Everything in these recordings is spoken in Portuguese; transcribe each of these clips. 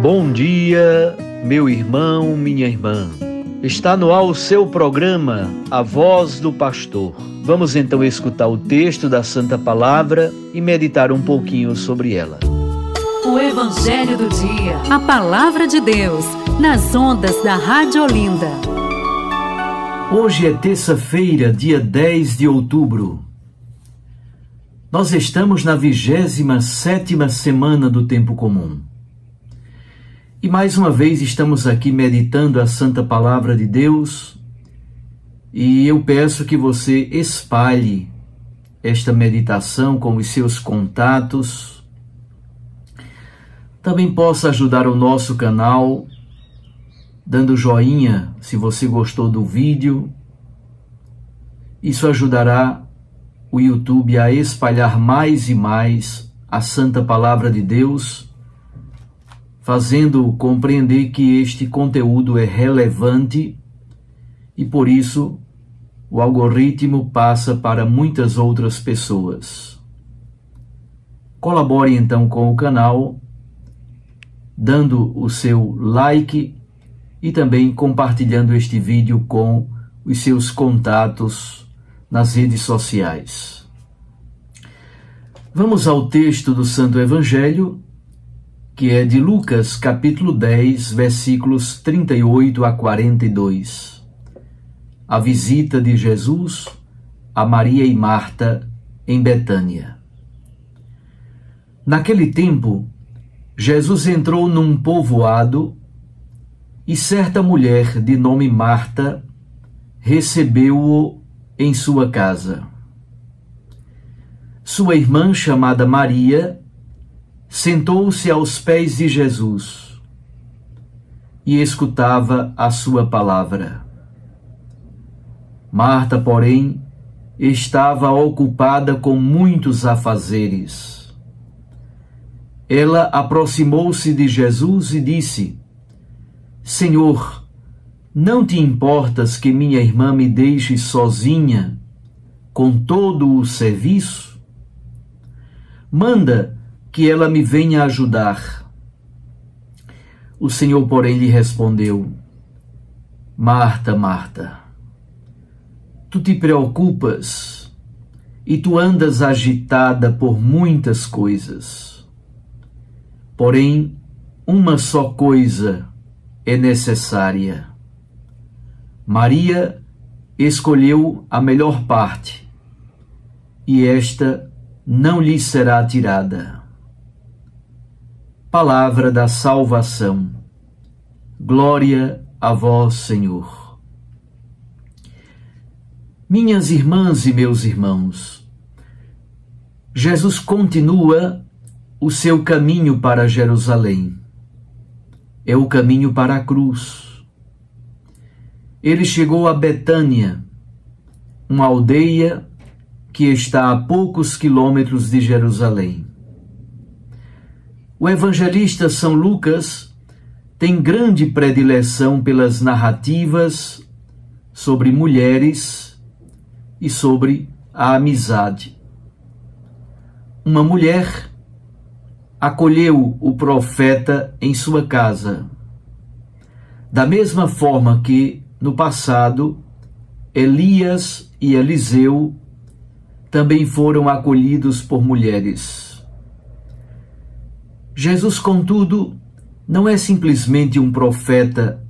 Bom dia, meu irmão, minha irmã. Está no ar o seu programa, A Voz do Pastor. Vamos então escutar o texto da Santa Palavra e meditar um pouquinho sobre ela. O Evangelho do Dia. A Palavra de Deus, nas ondas da Rádio Olinda. Hoje é terça-feira, dia 10 de outubro. Nós estamos na 27 sétima semana do tempo comum. E mais uma vez estamos aqui meditando a Santa Palavra de Deus e eu peço que você espalhe esta meditação com os seus contatos. Também possa ajudar o nosso canal dando joinha se você gostou do vídeo. Isso ajudará o YouTube a espalhar mais e mais a Santa Palavra de Deus fazendo compreender que este conteúdo é relevante e por isso o algoritmo passa para muitas outras pessoas. Colabore então com o canal, dando o seu like e também compartilhando este vídeo com os seus contatos nas redes sociais. Vamos ao texto do Santo Evangelho que é de Lucas, capítulo 10, versículos 38 a 42. A visita de Jesus a Maria e Marta em Betânia. Naquele tempo, Jesus entrou num povoado e certa mulher de nome Marta recebeu-o em sua casa. Sua irmã, chamada Maria, sentou-se aos pés de Jesus e escutava a sua palavra. Marta, porém, estava ocupada com muitos afazeres. Ela aproximou-se de Jesus e disse: Senhor, não te importas que minha irmã me deixe sozinha com todo o serviço? Manda que ela me venha ajudar. O Senhor, porém, lhe respondeu: Marta, Marta, tu te preocupas e tu andas agitada por muitas coisas. Porém, uma só coisa é necessária. Maria escolheu a melhor parte, e esta não lhe será tirada. Palavra da salvação. Glória a vós, Senhor. Minhas irmãs e meus irmãos, Jesus continua o seu caminho para Jerusalém. É o caminho para a cruz. Ele chegou a Betânia, uma aldeia que está a poucos quilômetros de Jerusalém. O evangelista São Lucas tem grande predileção pelas narrativas sobre mulheres e sobre a amizade. Uma mulher acolheu o profeta em sua casa, da mesma forma que, no passado, Elias e Eliseu também foram acolhidos por mulheres. Jesus, contudo, não é simplesmente um profeta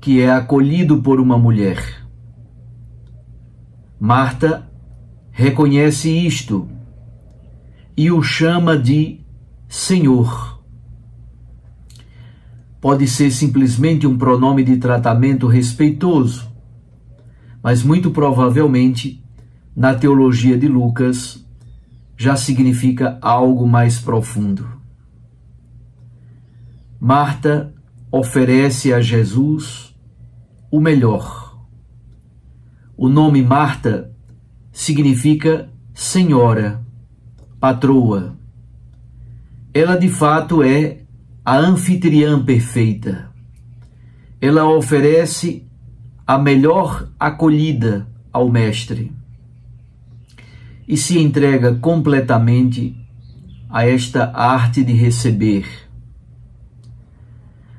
que é acolhido por uma mulher. Marta reconhece isto e o chama de Senhor. Pode ser simplesmente um pronome de tratamento respeitoso, mas muito provavelmente, na teologia de Lucas, já significa algo mais profundo. Marta oferece a Jesus o melhor. O nome Marta significa senhora, patroa. Ela de fato é a anfitriã perfeita. Ela oferece a melhor acolhida ao Mestre e se entrega completamente a esta arte de receber.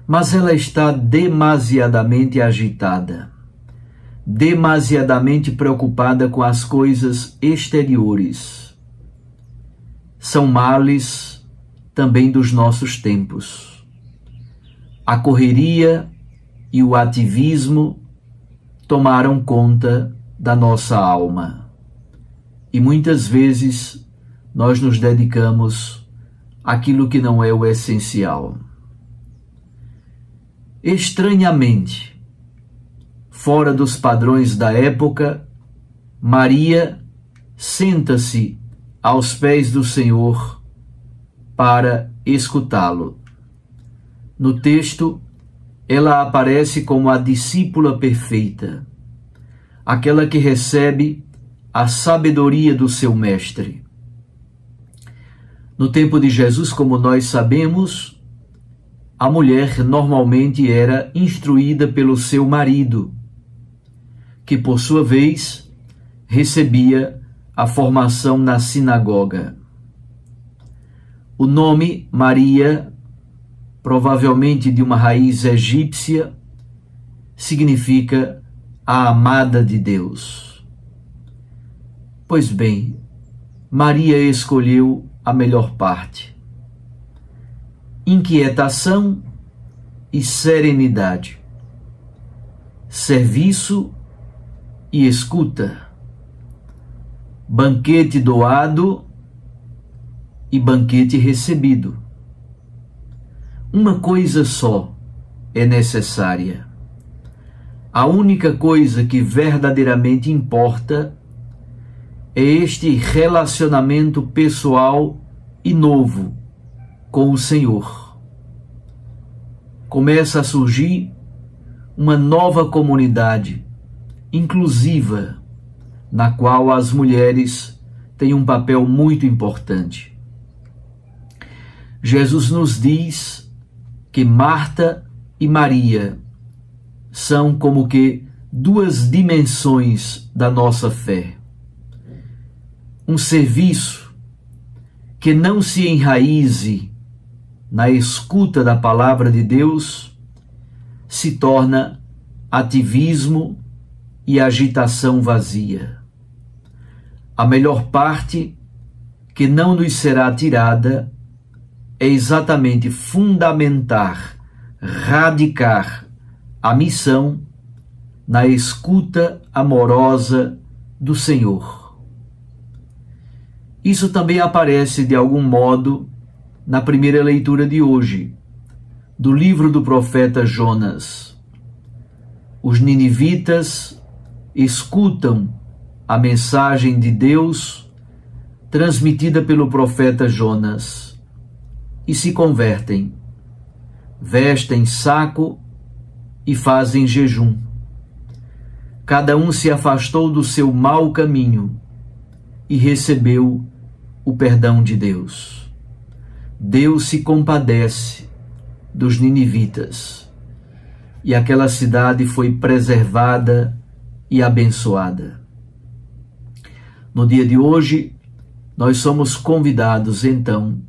Mas ela está demasiadamente agitada, demasiadamente preocupada com as coisas exteriores. São males também dos nossos tempos. A correria e o ativismo tomaram conta da nossa alma. E muitas vezes nós nos dedicamos àquilo que não é o essencial. Estranhamente, fora dos padrões da época, Maria senta-se aos pés do Senhor para escutá-lo. No texto, ela aparece como a discípula perfeita, aquela que recebe a sabedoria do seu mestre. No tempo de Jesus, como nós sabemos, a mulher normalmente era instruída pelo seu marido, que por sua vez recebia a formação na sinagoga. O nome Maria provavelmente de uma raiz egípcia, significa a amada de Deus. Pois bem, Maria escolheu a melhor parte. Inquietação e serenidade. Serviço e escuta. Banquete doado e banquete recebido uma coisa só é necessária. A única coisa que verdadeiramente importa é este relacionamento pessoal e novo com o Senhor. Começa a surgir uma nova comunidade inclusiva, na qual as mulheres têm um papel muito importante. Jesus nos diz que Marta e Maria são como que duas dimensões da nossa fé. Um serviço que não se enraize na escuta da palavra de Deus se torna ativismo e agitação vazia. A melhor parte que não nos será tirada é exatamente fundamentar, radicar a missão na escuta amorosa do Senhor. Isso também aparece de algum modo na primeira leitura de hoje, do livro do profeta Jonas. Os ninivitas escutam a mensagem de Deus transmitida pelo profeta Jonas e se convertem, vestem saco e fazem jejum. Cada um se afastou do seu mau caminho e recebeu o perdão de Deus. Deus se compadece dos ninivitas e aquela cidade foi preservada e abençoada. No dia de hoje, nós somos convidados então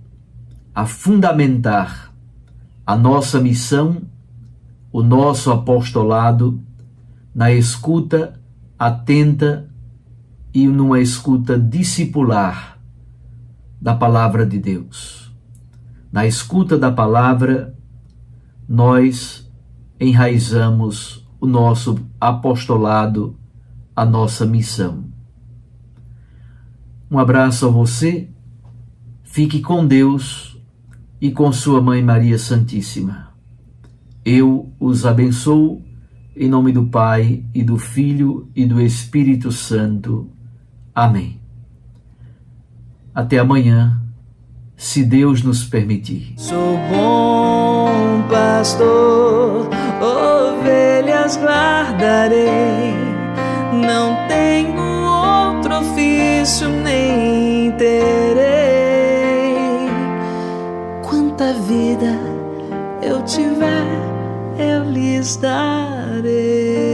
a fundamentar a nossa missão, o nosso apostolado na escuta atenta e numa escuta discipular da palavra de Deus. Na escuta da palavra, nós enraizamos o nosso apostolado, a nossa missão. Um abraço a você, fique com Deus e com sua Mãe Maria Santíssima. Eu os abençoo em nome do Pai e do Filho e do Espírito Santo. Amém. Até amanhã, se Deus nos permitir. Sou bom pastor, ovelhas guardarei, não tenho outro ofício nem terei. Quanta vida eu tiver, eu lhes darei.